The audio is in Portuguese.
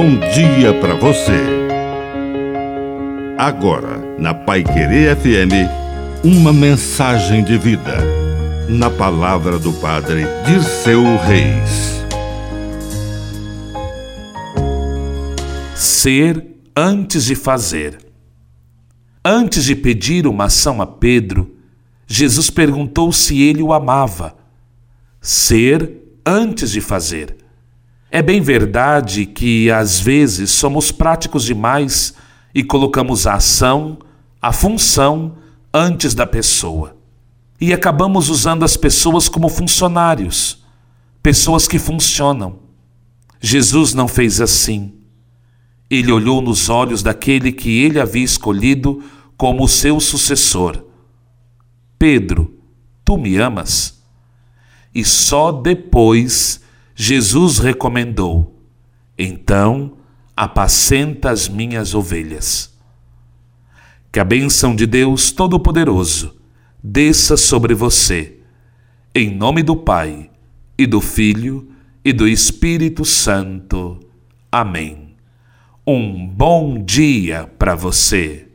bom dia para você. Agora, na Pai Querer FM, uma mensagem de vida. Na palavra do Padre de seu Reis. Ser antes de fazer. Antes de pedir uma ação a Pedro, Jesus perguntou se ele o amava. Ser antes de fazer. É bem verdade que, às vezes, somos práticos demais e colocamos a ação, a função, antes da pessoa. E acabamos usando as pessoas como funcionários, pessoas que funcionam. Jesus não fez assim. Ele olhou nos olhos daquele que ele havia escolhido como seu sucessor. Pedro, tu me amas? E só depois Jesus recomendou: Então, apacenta as minhas ovelhas. Que a bênção de Deus Todo-Poderoso desça sobre você, em nome do Pai, e do Filho, e do Espírito Santo. Amém. Um bom dia para você.